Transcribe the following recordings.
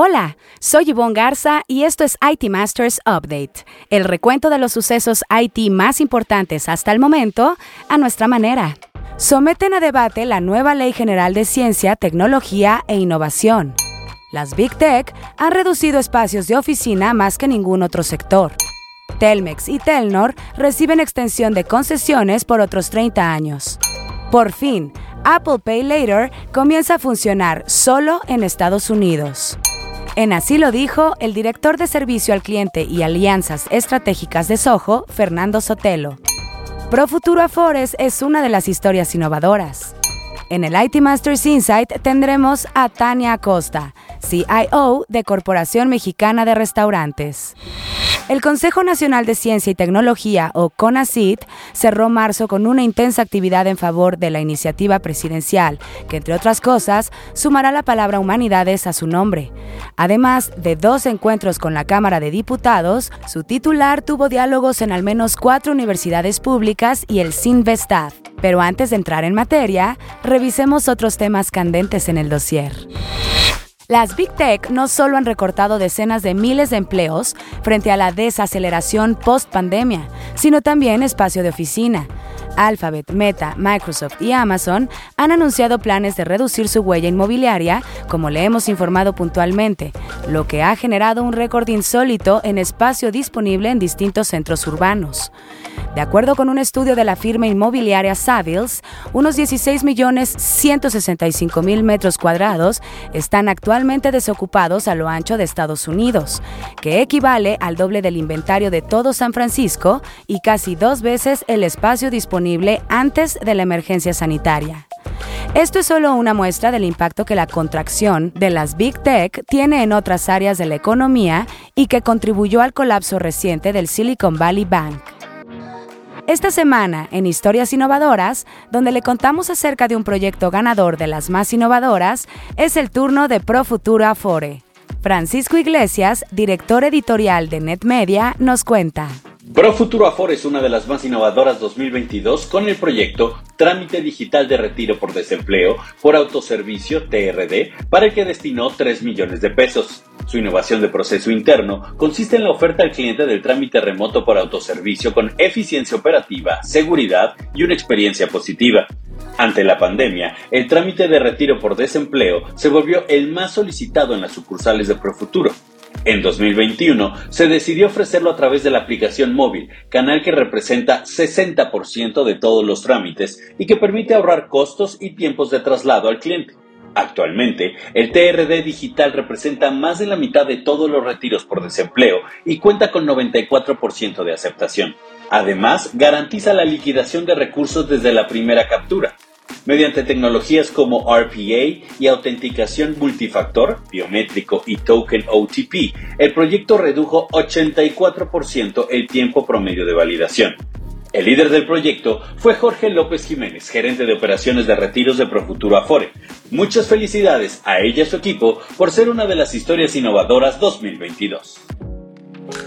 Hola, soy Yvonne Garza y esto es IT Masters Update, el recuento de los sucesos IT más importantes hasta el momento a nuestra manera. Someten a debate la nueva Ley General de Ciencia, Tecnología e Innovación. Las Big Tech han reducido espacios de oficina más que ningún otro sector. Telmex y Telnor reciben extensión de concesiones por otros 30 años. Por fin, Apple Pay Later comienza a funcionar solo en Estados Unidos. En así lo dijo el director de Servicio al Cliente y Alianzas Estratégicas de Soho, Fernando Sotelo. Profuturo Afores es una de las historias innovadoras. En el IT Masters Insight tendremos a Tania Acosta, CIO de Corporación Mexicana de Restaurantes. El Consejo Nacional de Ciencia y Tecnología, o CONACYT, cerró marzo con una intensa actividad en favor de la iniciativa presidencial, que entre otras cosas sumará la palabra humanidades a su nombre. Además de dos encuentros con la Cámara de Diputados, su titular tuvo diálogos en al menos cuatro universidades públicas y el CINVESTAD. Pero antes de entrar en materia, revisemos otros temas candentes en el dossier. Las Big Tech no solo han recortado decenas de miles de empleos frente a la desaceleración post-pandemia, sino también espacio de oficina. Alphabet, Meta, Microsoft y Amazon han anunciado planes de reducir su huella inmobiliaria, como le hemos informado puntualmente, lo que ha generado un récord insólito en espacio disponible en distintos centros urbanos. De acuerdo con un estudio de la firma inmobiliaria Savills, unos 16.165.000 metros cuadrados están actualmente desocupados a lo ancho de Estados Unidos, que equivale al doble del inventario de todo San Francisco y casi dos veces el espacio disponible antes de la emergencia sanitaria. Esto es solo una muestra del impacto que la contracción de las Big Tech tiene en otras áreas de la economía y que contribuyó al colapso reciente del Silicon Valley Bank. Esta semana, en Historias Innovadoras, donde le contamos acerca de un proyecto ganador de las más innovadoras, es el turno de Pro Futuro Afore. Francisco Iglesias, director editorial de NetMedia, nos cuenta. Pro Futuro Afore es una de las más innovadoras 2022 con el proyecto Trámite Digital de Retiro por Desempleo por Autoservicio TRD, para el que destinó 3 millones de pesos. Su innovación de proceso interno consiste en la oferta al cliente del trámite remoto por autoservicio con eficiencia operativa, seguridad y una experiencia positiva. Ante la pandemia, el trámite de retiro por desempleo se volvió el más solicitado en las sucursales de Profuturo. En 2021 se decidió ofrecerlo a través de la aplicación móvil, canal que representa 60% de todos los trámites y que permite ahorrar costos y tiempos de traslado al cliente. Actualmente, el TRD digital representa más de la mitad de todos los retiros por desempleo y cuenta con 94% de aceptación. Además, garantiza la liquidación de recursos desde la primera captura, Mediante tecnologías como RPA y autenticación multifactor, biométrico y token OTP, el proyecto redujo 84% el tiempo promedio de validación. El líder del proyecto fue Jorge López Jiménez, gerente de operaciones de retiros de Profuturo Afore. Muchas felicidades a ella y su equipo por ser una de las historias innovadoras 2022.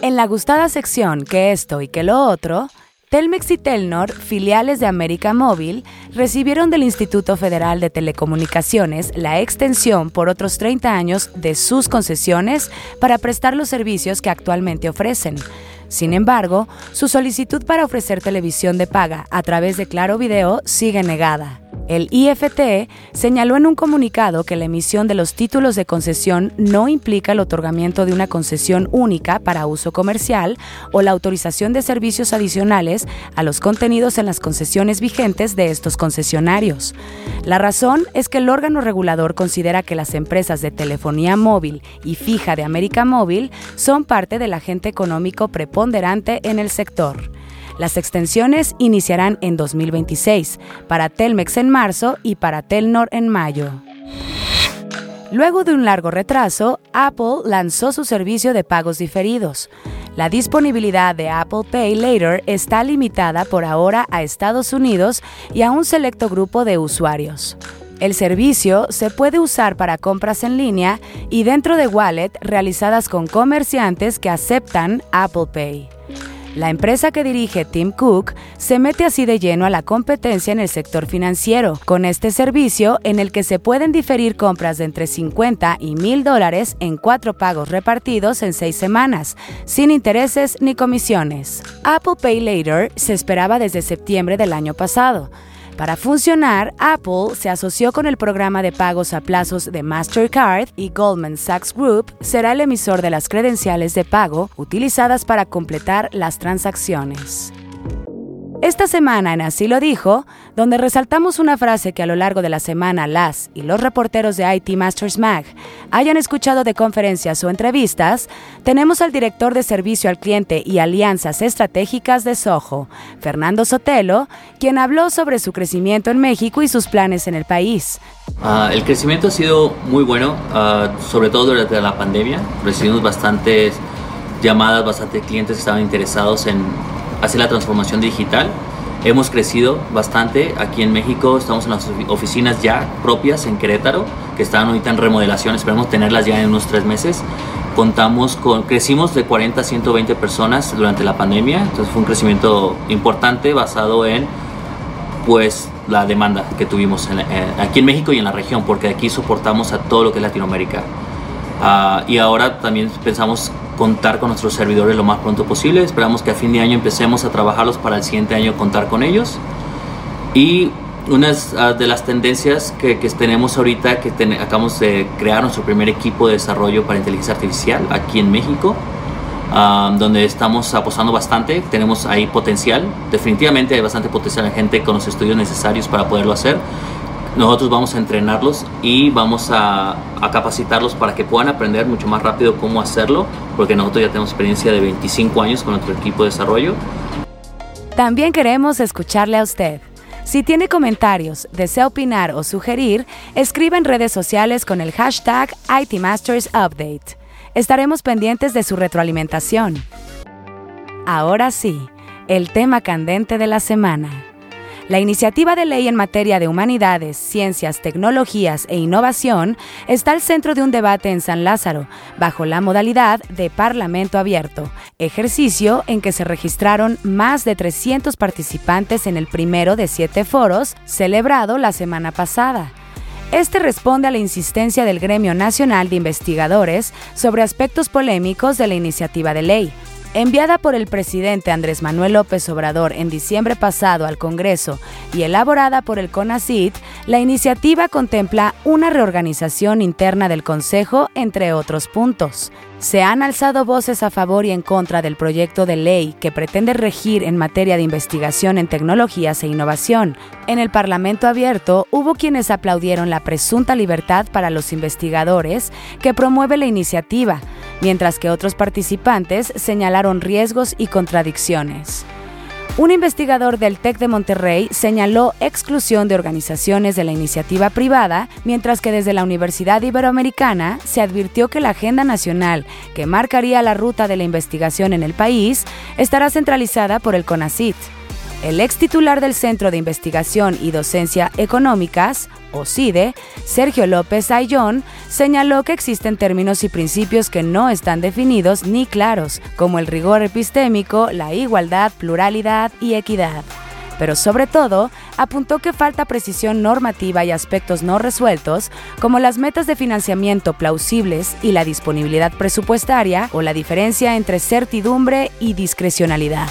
En la gustada sección que esto y que lo otro, Telmex y Telnor, filiales de América Móvil, recibieron del Instituto Federal de Telecomunicaciones la extensión por otros 30 años de sus concesiones para prestar los servicios que actualmente ofrecen. Sin embargo, su solicitud para ofrecer televisión de paga a través de Claro Video sigue negada. El IFT señaló en un comunicado que la emisión de los títulos de concesión no implica el otorgamiento de una concesión única para uso comercial o la autorización de servicios adicionales a los contenidos en las concesiones vigentes de estos concesionarios. La razón es que el órgano regulador considera que las empresas de telefonía móvil y fija de América Móvil son parte del agente económico preponderante en el sector. Las extensiones iniciarán en 2026, para Telmex en marzo y para Telnor en mayo. Luego de un largo retraso, Apple lanzó su servicio de pagos diferidos. La disponibilidad de Apple Pay Later está limitada por ahora a Estados Unidos y a un selecto grupo de usuarios. El servicio se puede usar para compras en línea y dentro de wallet realizadas con comerciantes que aceptan Apple Pay. La empresa que dirige Tim Cook se mete así de lleno a la competencia en el sector financiero, con este servicio en el que se pueden diferir compras de entre 50 y 1000 dólares en cuatro pagos repartidos en seis semanas, sin intereses ni comisiones. Apple Pay Later se esperaba desde septiembre del año pasado. Para funcionar, Apple se asoció con el programa de pagos a plazos de Mastercard y Goldman Sachs Group será el emisor de las credenciales de pago utilizadas para completar las transacciones. Esta semana en Así lo dijo, donde resaltamos una frase que a lo largo de la semana las y los reporteros de IT Masters Mag hayan escuchado de conferencias o entrevistas, tenemos al director de servicio al cliente y alianzas estratégicas de Soho, Fernando Sotelo, quien habló sobre su crecimiento en México y sus planes en el país. Uh, el crecimiento ha sido muy bueno, uh, sobre todo durante la pandemia. Recibimos bastantes llamadas, bastantes clientes que estaban interesados en hacer la transformación digital. Hemos crecido bastante aquí en México, estamos en las oficinas ya propias en Querétaro, que están ahorita en remodelación, esperamos tenerlas ya en unos tres meses. Contamos con, crecimos de 40 a 120 personas durante la pandemia, entonces fue un crecimiento importante basado en pues la demanda que tuvimos aquí en México y en la región, porque aquí soportamos a todo lo que es Latinoamérica. Uh, y ahora también pensamos contar con nuestros servidores lo más pronto posible. Esperamos que a fin de año empecemos a trabajarlos para el siguiente año contar con ellos. Y una ah, de las tendencias que, que tenemos ahorita, que acabamos de crear nuestro primer equipo de desarrollo para inteligencia artificial aquí en México, ah, donde estamos apostando bastante, tenemos ahí potencial, definitivamente hay bastante potencial de gente con los estudios necesarios para poderlo hacer nosotros vamos a entrenarlos y vamos a, capacitarlos para que puedan aprender mucho más rápido cómo hacerlo, porque nosotros ya tenemos experiencia de 25 años con nuestro equipo de desarrollo. También queremos escucharle a usted. Si tiene comentarios, desea opinar o sugerir, escriba en redes sociales con el hashtag ITMastersUpdate. Estaremos pendientes de su retroalimentación. Ahora sí, el tema candente de la semana. La iniciativa de ley en materia de humanidades, ciencias, tecnologías e innovación está al centro de un debate en San Lázaro, bajo la modalidad de Parlamento Abierto, ejercicio en que se registraron más de 300 participantes en el primero de siete foros celebrado la semana pasada. Este responde a la insistencia del Gremio Nacional de Investigadores sobre aspectos polémicos de la iniciativa de ley, Enviada por el presidente Andrés Manuel López Obrador en diciembre pasado al Congreso y elaborada por el CONACIT, la iniciativa contempla una reorganización interna del Consejo, entre otros puntos. Se han alzado voces a favor y en contra del proyecto de ley que pretende regir en materia de investigación en tecnologías e innovación. En el Parlamento abierto hubo quienes aplaudieron la presunta libertad para los investigadores que promueve la iniciativa, mientras que otros participantes señalaron riesgos y contradicciones. Un investigador del TEC de Monterrey señaló exclusión de organizaciones de la iniciativa privada, mientras que desde la Universidad Iberoamericana se advirtió que la agenda nacional que marcaría la ruta de la investigación en el país estará centralizada por el CONACIT. El ex titular del Centro de Investigación y Docencia Económicas, o CIDE, Sergio López Ayllón, señaló que existen términos y principios que no están definidos ni claros, como el rigor epistémico, la igualdad, pluralidad y equidad. Pero sobre todo, apuntó que falta precisión normativa y aspectos no resueltos, como las metas de financiamiento plausibles y la disponibilidad presupuestaria o la diferencia entre certidumbre y discrecionalidad.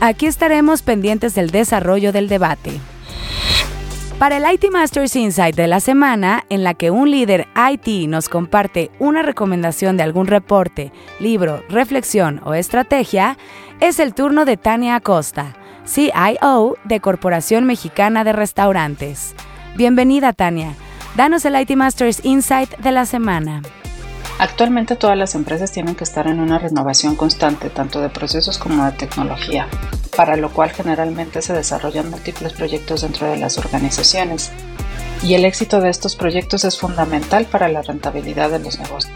Aquí estaremos pendientes del desarrollo del debate. Para el IT Masters Insight de la semana, en la que un líder IT nos comparte una recomendación de algún reporte, libro, reflexión o estrategia, es el turno de Tania Acosta, CIO de Corporación Mexicana de Restaurantes. Bienvenida, Tania. Danos el IT Masters Insight de la semana. Actualmente todas las empresas tienen que estar en una renovación constante, tanto de procesos como de tecnología, para lo cual generalmente se desarrollan múltiples proyectos dentro de las organizaciones. Y el éxito de estos proyectos es fundamental para la rentabilidad de los negocios.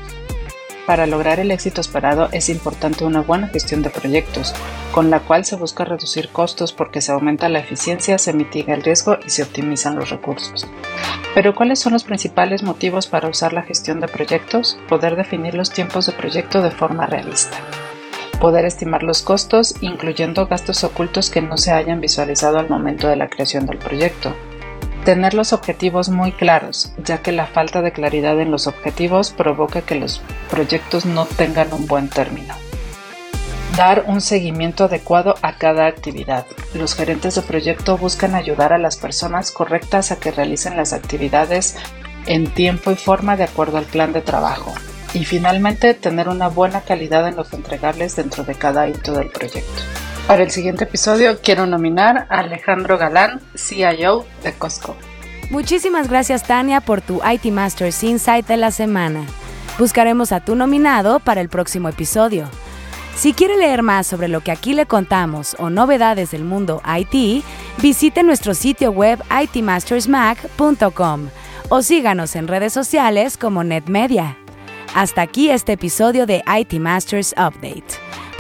Para lograr el éxito esperado es importante una buena gestión de proyectos, con la cual se busca reducir costos porque se aumenta la eficiencia, se mitiga el riesgo y se optimizan los recursos. Pero ¿cuáles son los principales motivos para usar la gestión de proyectos? Poder definir los tiempos de proyecto de forma realista. poder estimar los costos, incluyendo gastos ocultos que no se hayan visualizado al momento de la creación del proyecto. Tener los objetivos muy claros, ya que la falta de claridad en los objetivos provoca que los proyectos no tengan un buen término. Dar un seguimiento adecuado a cada actividad. Los gerentes de proyecto buscan ayudar a las personas correctas a que realicen las actividades en tiempo y forma de acuerdo al plan de trabajo. Y finalmente, tener una buena calidad en los entregables dentro de cada hito del proyecto. Para el siguiente episodio quiero nominar a Alejandro Galán, CIO de Costco. Muchísimas gracias Tania por tu IT Masters Insight de la semana. Buscaremos a tu nominado para el próximo episodio. Si quiere leer más sobre lo que aquí le contamos o novedades del mundo IT, visite nuestro sitio web itmastersmac.com o síganos en redes sociales como NetMedia. Hasta aquí este episodio de IT Masters Update,